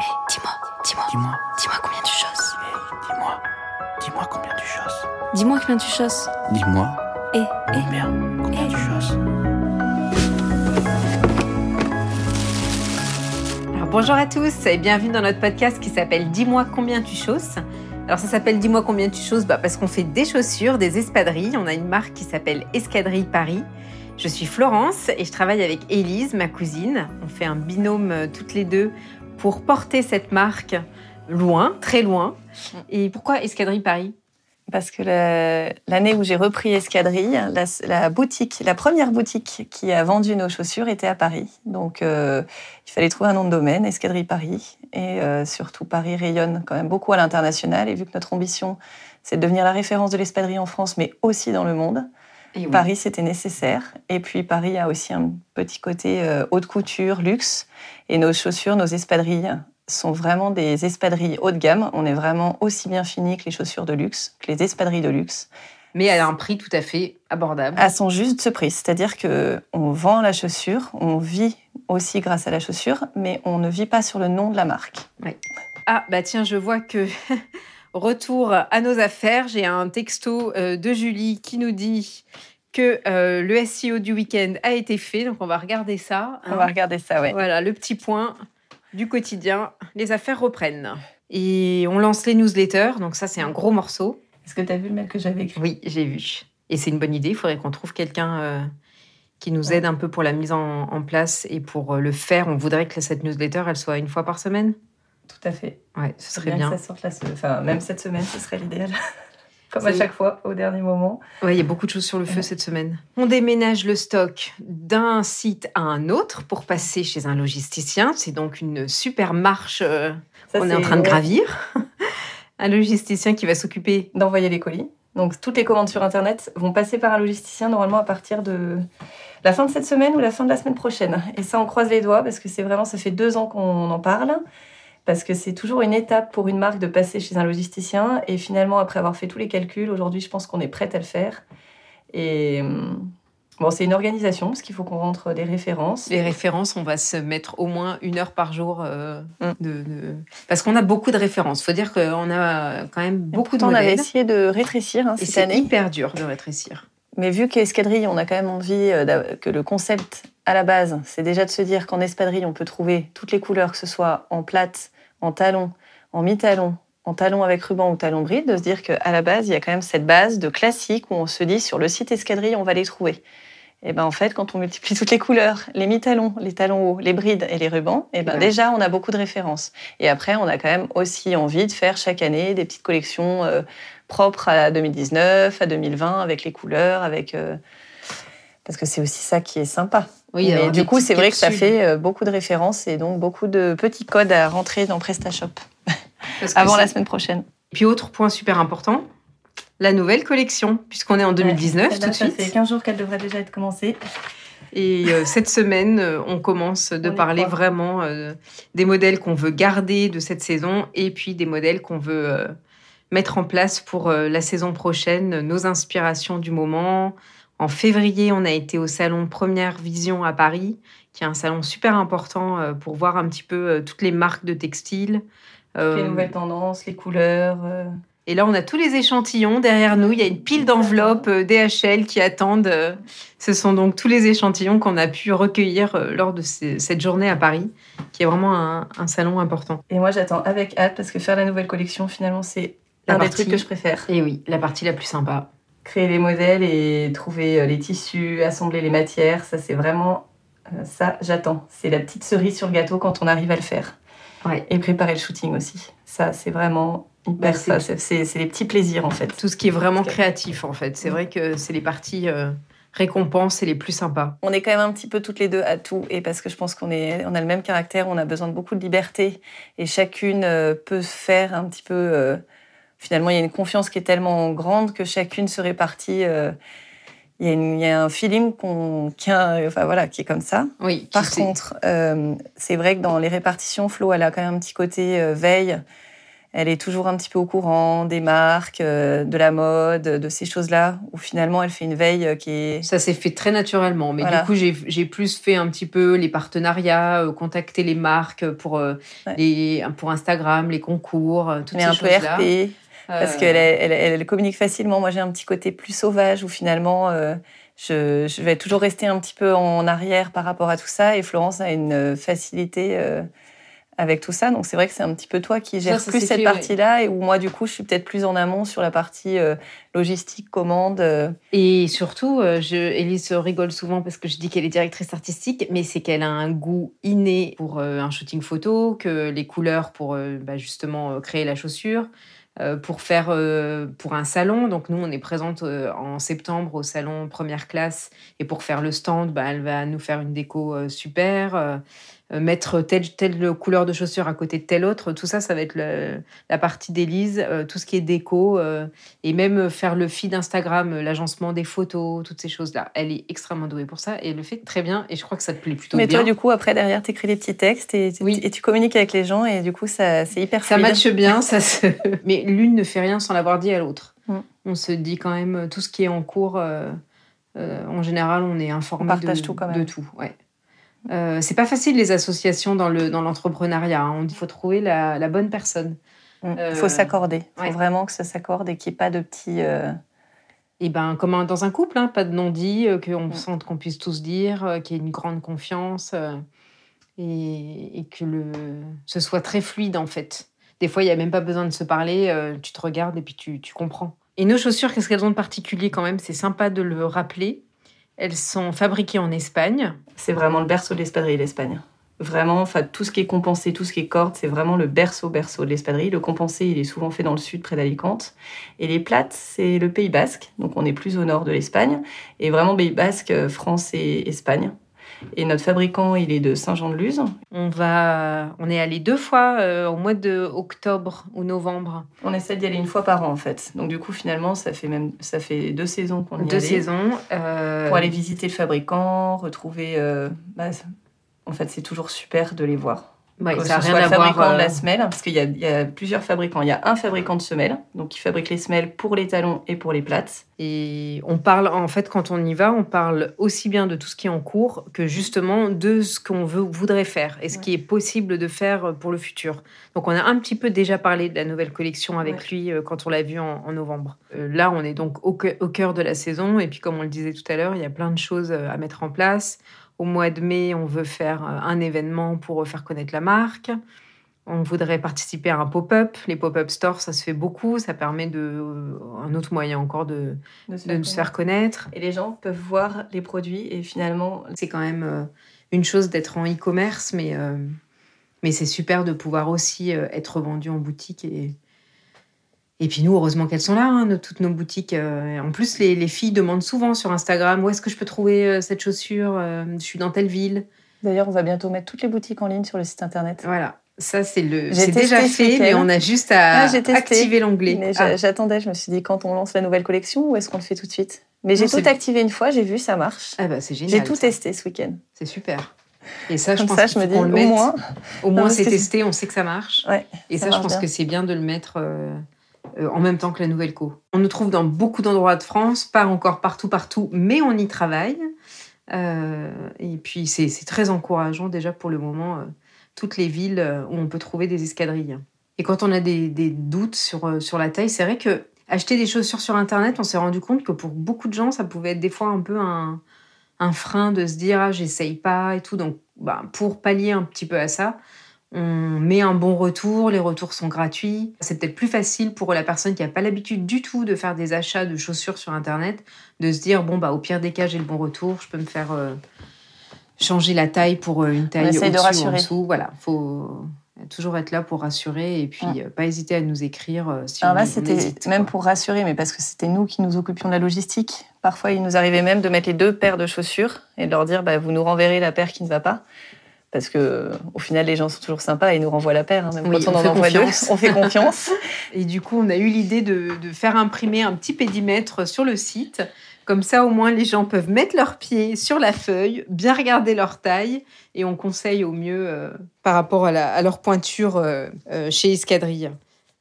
dis-moi, dis-moi, Dis-moi, dis-moi combien tu choses. dis-moi, dis-moi combien tu choses. Dis-moi combien tu choses. Dis-moi Eh, eh. combien, combien tu choses. Alors, bonjour à tous et bienvenue dans notre podcast qui s'appelle Dis-moi combien tu chausses. Alors ça s'appelle Dis-moi combien tu chausses bah, parce qu'on fait des chaussures, des espadrilles. On a une marque qui s'appelle Escadrille Paris. Je suis Florence et je travaille avec Élise, ma cousine. On fait un binôme euh, toutes les deux pour porter cette marque loin, très loin. Et pourquoi Escadrille Paris? Parce que la- l'année où j'ai repris Escadrille, la, la boutique, la première boutique qui a vendu nos chaussures était à Paris. Donc euh, il fallait trouver un nom de domaine, Escadrille Paris. Et euh, surtout, Paris rayonne quand même beaucoup à l'international. Et vu que notre ambition, c'est de devenir la référence de l'espadrille en France, mais aussi dans le monde, Et oui. Paris, c'était nécessaire. Et puis, Paris a aussi un petit côté euh, haute couture, luxe. Et nos chaussures, nos espadrilles sont vraiment des espadrilles haut de gamme. On est vraiment aussi bien fini que les chaussures de luxe, que les espadrilles de luxe, Mais à un prix tout à fait abordable. à son juste prix. C'est-à-dire que on vend la chaussure, on vit aussi grâce à la chaussure, mais on ne vit pas sur le nom de la marque. Ah, bah tiens, je vois que retour à nos affaires. J'ai un texto euh, de Julie qui nous dit que euh, le SEO du week-end a été fait. Donc, on va regarder ça. On va regarder ça, ouais. Voilà, le petit point du quotidien. Les affaires reprennent. Et on lance les newsletters. Donc, ça, c'est un gros morceau. Est-ce que tu as vu le mail que j'avais écrit? Oui, j'ai vu. Et c'est une bonne idée. Il faudrait qu'on trouve quelqu'un euh, qui nous aide un peu pour la mise en, en place et pour euh, le faire. On voudrait que cette newsletter, elle soit une fois par semaine. Tout à fait. Ouais, ce serait bien. que ça sorte la se- Enfin, même cette semaine, ce serait l'idéal. Comme à chaque fois, au dernier moment. Ouais, il y a beaucoup de choses sur le feu Ouais. cette semaine. On déménage le stock d'un site à un autre pour passer chez un logisticien. C'est donc une super marche euh, qu'on est en c'est- train de gravir. un logisticien qui va s'occuper. d'envoyer les colis. Donc toutes les commandes sur Internet vont passer par un logisticien normalement à partir de la fin de cette semaine ou la fin de la semaine prochaine. Et ça, on croise les doigts parce que c'est vraiment, ça fait deux ans qu'on en parle. Parce que c'est toujours une étape pour une marque de passer chez un logisticien. Et finalement, après avoir fait tous les calculs, aujourd'hui, je pense qu'on est prête à le faire. Et hum, bon, c'est une organisation parce qu'il faut qu'on rentre des références. Les références, on va se mettre au moins une heure par jour. euh, Mm. de, de- Parce qu'on a beaucoup de références. faut dire qu'on a quand même beaucoup de on avait essayé de rétrécir hein, Et c'est hyper dur de rétrécir. Mais vu qu'escadrille, on a quand même envie euh, que le concept à la base, c'est déjà de se dire qu'en espadrille, on peut trouver toutes les couleurs, que ce soit en plate, en talon, en mi-talon, en talon avec ruban ou talon bride, de se dire qu'à la base, il y a quand même cette base de classique où on se dit sur le site escadrille, on va les trouver. Et ben en fait, quand on multiplie toutes les couleurs, les mi-talons, les talons hauts, les brides et les rubans, et ben Ouais. déjà on a beaucoup de références. Et après, on a quand même aussi envie de faire chaque année des petites collections euh, propres à 2019, à 2020, avec les couleurs, avec euh, parce que c'est aussi ça qui est sympa. Oui, Mais du coup, c'est vrai que ça fait euh, beaucoup de références et donc beaucoup de petits codes à rentrer dans PrestaShop avant la semaine prochaine. Puis autre point super important, la nouvelle collection, puisqu'on est en 2019 tout de suite. Ça fait 15 jours qu'elle devrait déjà être commencée. Et euh, cette semaine, euh, on commence de On parler vraiment euh, des modèles qu'on veut garder de cette saison et puis des modèles qu'on veut euh, mettre en place pour euh, la saison prochaine, nos inspirations du moment. En février, on a été au salon Première Vision à Paris, qui est un salon super important euh, pour voir un petit peu euh, toutes les marques de textiles. Les Euh, nouvelles tendances, les couleurs. et là, on a tous les échantillons derrière nous. Il y a une pile d'enveloppes DHL qui attendent. Ce sont donc tous les échantillons qu'on a pu recueillir lors de cette journée à Paris, qui est vraiment un, un salon important. Et moi, j'attends avec hâte parce que faire la nouvelle collection, finalement, c'est La un des partie- trucs que je préfère. Et oui, la partie la plus sympa. Créer les modèles et trouver euh, les tissus, assembler les matières, ça, c'est vraiment euh, ça, j'attends. C'est la petite cerise sur le gâteau quand on arrive à le faire. Ouais. Et préparer le shooting aussi. Ça, c'est vraiment hyper Bah, c'est- ça. C'est- C'est les petits plaisirs, en fait. Tout ce qui est vraiment créatif, en fait. C'est vrai que c'est les parties euh, récompenses et les plus sympas. On est quand même un petit peu toutes les deux à tout, et parce que je pense qu'on est, on a le même caractère, on a besoin de beaucoup de liberté, et chacune euh, peut faire un petit peu. euh, finalement, il y a une confiance qui est tellement grande que chacune se répartit. euh, il, y a une- il y a un feeling qu'on, qui, a- enfin voilà, qui est comme ça. Oui, Par sait. contre, euh, c'est vrai que dans les répartitions, Flo, elle a quand même un petit côté euh, veille. Elle est toujours un petit peu au courant des marques, de la mode, de ces choses-là, où finalement elle fait une veille qui est... Ça s'est fait très naturellement, mais Voilà. du coup j'ai plus fait un petit peu les partenariats, contacter les marques pour, Ouais. les, pour Instagram, les concours, toutes est ces un peu choses-là. RP, parce Euh, qu'elle elle, elle communique facilement. Moi, j'ai un petit côté plus sauvage, où finalement, euh, je, je vais toujours rester un petit peu en arrière par rapport à tout ça, et Florence a une euh, facilité... euh, avec tout ça, donc c'est vrai que c'est un petit peu toi qui gères ça plus cette ouais. partie-là, et où moi du coup je suis peut-être plus en amont sur la partie euh, logistique, commande. Et surtout, je, Elise rigole souvent parce que je dis qu'elle est directrice artistique, mais c'est qu'elle a un goût inné pour un shooting photo, que les couleurs pour bah, justement créer la chaussure, pour faire euh, pour un salon. Donc nous, on est présente euh, en septembre au salon première classe, et pour faire le stand, bah, elle va nous faire une déco euh, super. Euh, mettre telle, telle couleur de chaussure à côté de telle autre, tout ça, ça va être le- la partie d'Élise, euh, tout ce qui est déco, euh, et même faire le feed Instagram, l'agencement des photos, toutes ces choses-là. Elle est extrêmement douée pour ça et elle le fait très bien et je crois que ça te plaît plutôt Mais bien. toi, du coup, après, derrière, t'écris des petits textes et, Oui. et tu communiques avec les gens et du coup, ça, c'est hyper ça fluide. matche bien, ça se... mais l'une ne fait rien sans l'avoir dit à l'autre. Mm. On se dit quand même tout ce qui est en cours. euh, en général, on est informé On partage de, tout quand même. de tout. Ouais. Euh, c'est pas facile les associations dans le dans l'entrepreneuriat. hein. Il faut trouver la, la bonne personne. Il Euh, faut s'accorder. Il faut ouais. vraiment que ça s'accorde et qu'il n'y ait pas de petits. euh, Et ben, comme un- dans un couple, hein, pas de non-dit, euh, qu'on Mm. sente qu'on puisse tous dire, euh, qu'il y ait une grande confiance et, et que le, ce soit très fluide en fait. Des fois, il n'y a même pas besoin de se parler, tu te regardes et puis tu, tu comprends. Et nos chaussures, qu'est-ce qu'elles ont de particulier quand même? C'est sympa de le rappeler. Elles sont fabriquées en Espagne. C'est vraiment le berceau de l'espadrille, l'Espagne. Vraiment, enfin, tout ce qui est compensé, tout ce qui est corde, c'est vraiment le berceau, berceau de l'espadrille. Le compensé, il est souvent fait dans le sud, près d'Alicante. Et les plates, c'est le Pays Basque. Donc, on est plus au nord de l'Espagne. Et vraiment, Pays Basque, euh, France et Espagne. Et notre fabricant, il est de Saint-Jean-de-Luz. On va, on est allé deux fois euh, au mois de octobre ou novembre, On essaie d'y aller une fois par an, en fait. Donc, du coup, finalement, ça fait même ça fait deux saisons qu'on y deux allait. saisons. euh, Pour aller visiter le fabricant, retrouver. euh, bah, en fait, c'est toujours super de les voir. Ouais, que ça ce rien soit à le fabricant voir. de la euh, semelle, parce qu'il y, a- il y a plusieurs fabricants. Il y a un fabricant de semelles, donc qui fabrique les semelles pour les talons et pour les plates. Et on parle, en fait, quand on y va, on parle aussi bien de tout ce qui est en cours que justement de ce qu'on veut, voudrait faire et ce Ouais. qui est possible de faire pour le futur. Donc, on a un petit peu déjà parlé de la nouvelle collection avec Ouais. lui euh, quand on l'a vu en, en novembre. Euh, là, on est donc au, cœur- au cœur de la saison. Et puis, comme on le disait tout à l'heure, il y a plein de choses à mettre en place. Au mois de mai, on veut faire euh, un événement pour faire connaître la marque. On voudrait participer à un pop-up. Les pop-up stores, ça se fait beaucoup. Ça permet de, euh, un autre moyen encore de, De se de nous faire connaître. Et les gens peuvent voir les produits et finalement, C'est quand même euh, une chose d'être en e-commerce, mais, euh, mais c'est super de pouvoir aussi euh, être vendu en boutique. Et, et puis nous, heureusement qu'elles sont là, hein, toutes nos boutiques. euh, en plus, les, les filles demandent souvent sur Instagram où est-ce que je peux trouver euh, cette chaussure Euh, Je suis dans telle ville. d'ailleurs, on va bientôt mettre toutes les boutiques en ligne sur le site internet. Voilà. Ça, c'est le. J'ai C'est déjà fait, mais on a juste à Ah, activer l'onglet. Ah, j'a- j'attendais, je me suis dit quand on lance la nouvelle collection ou est-ce qu'on le fait tout de suite? Mais j'ai tout activé une fois, j'ai vu, ça marche. ah bah, c'est génial. J'ai tout ça. testé ce week-end. C'est super. Et ça, je pense ça, je me dis qu'on au le mette. moins. Au moins, c'est testé, on sait que ça marche. Ouais, Et ça ça, je pense bien. que c'est bien de le mettre euh, en même temps que la nouvelle co. On nous trouve dans beaucoup d'endroits de France, pas encore partout, partout, mais on y travaille. Euh, et puis, c'est très encourageant déjà pour le moment, euh, toutes les villes euh, où on peut trouver des escadrilles. Et quand on a des, doutes sur, euh, sur la taille, c'est vrai que acheter des chaussures sur Internet, on s'est rendu compte que pour beaucoup de gens, ça pouvait être des fois un peu un, un frein de se dire ah, j'essaye pas et tout. Donc, bah, pour pallier un petit peu à ça, on met un bon retour, les retours sont gratuits. C'est peut-être plus facile pour la personne qui n'a pas l'habitude du tout de faire des achats de chaussures sur Internet, de se dire, bon, bah, au pire des cas, j'ai le bon retour, je peux me faire euh, changer la taille pour euh, une taille essaye de au-dessus ou en rassurer. dessous. Voilà, faut toujours être là pour rassurer et puis Mm. euh, pas hésiter à nous écrire si Alors on, là, c'était même pour rassurer, mais parce que c'était nous qui nous occupions de la logistique. Parfois, il nous arrivait même de mettre les deux paires de chaussures et de leur dire bah, vous nous renverrez la paire qui ne va pas. Parce que au final, les gens sont toujours sympas et nous renvoient la paire. hein, même Oui, quand on, on en envoie deux, confiance. on fait confiance. Et du coup, on a eu l'idée de, de faire imprimer un petit pédimètre sur le site. Comme ça, au moins, les gens peuvent mettre leurs pieds sur la feuille, bien regarder leur taille, et on conseille au mieux euh, par rapport à, la- à leur pointure euh, euh, chez Escadrille.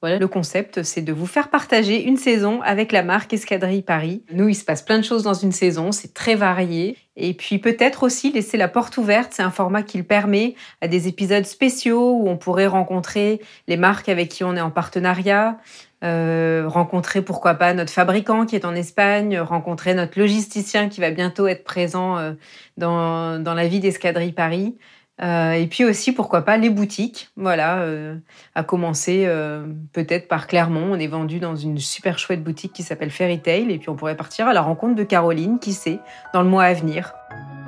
Voilà, le concept, c'est de vous faire partager une saison avec la marque Escadrille Paris. Nous, il se passe plein de choses dans une saison, c'est très varié. Et puis peut-être aussi laisser la porte ouverte, c'est un format qui le permet à des épisodes spéciaux où on pourrait rencontrer les marques avec qui on est en partenariat, euh, rencontrer pourquoi pas notre fabricant qui est en Espagne, rencontrer notre logisticien qui va bientôt être présent euh, dans, dans la vie d'Escadrille Paris. Euh, et puis aussi, pourquoi pas, les boutiques. Voilà, euh, à commencer euh, peut-être par Clermont. On est vendu dans une super chouette boutique qui s'appelle Fairy Tail. Et puis on pourrait partir à la rencontre de Caroline, qui sait, dans le mois à venir.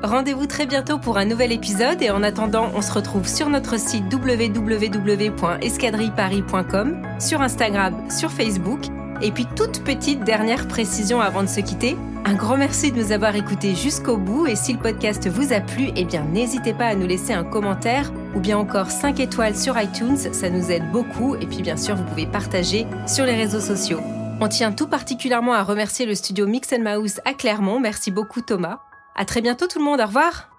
Rendez-vous très bientôt pour un nouvel épisode et en attendant, on se retrouve sur notre site www.escadrilleparis.com, sur Instagram, sur Facebook. Et puis toute petite dernière précision avant de se quitter, un grand merci de nous avoir écoutés jusqu'au bout. Et si le podcast vous a plu, eh bien n'hésitez pas à nous laisser un commentaire ou bien encore 5 étoiles sur iTunes, ça nous aide beaucoup. Et puis bien sûr vous pouvez partager sur les réseaux sociaux. On tient tout particulièrement à remercier le studio Mix Mouse à Clermont, merci beaucoup Thomas. À très bientôt tout le monde, au revoir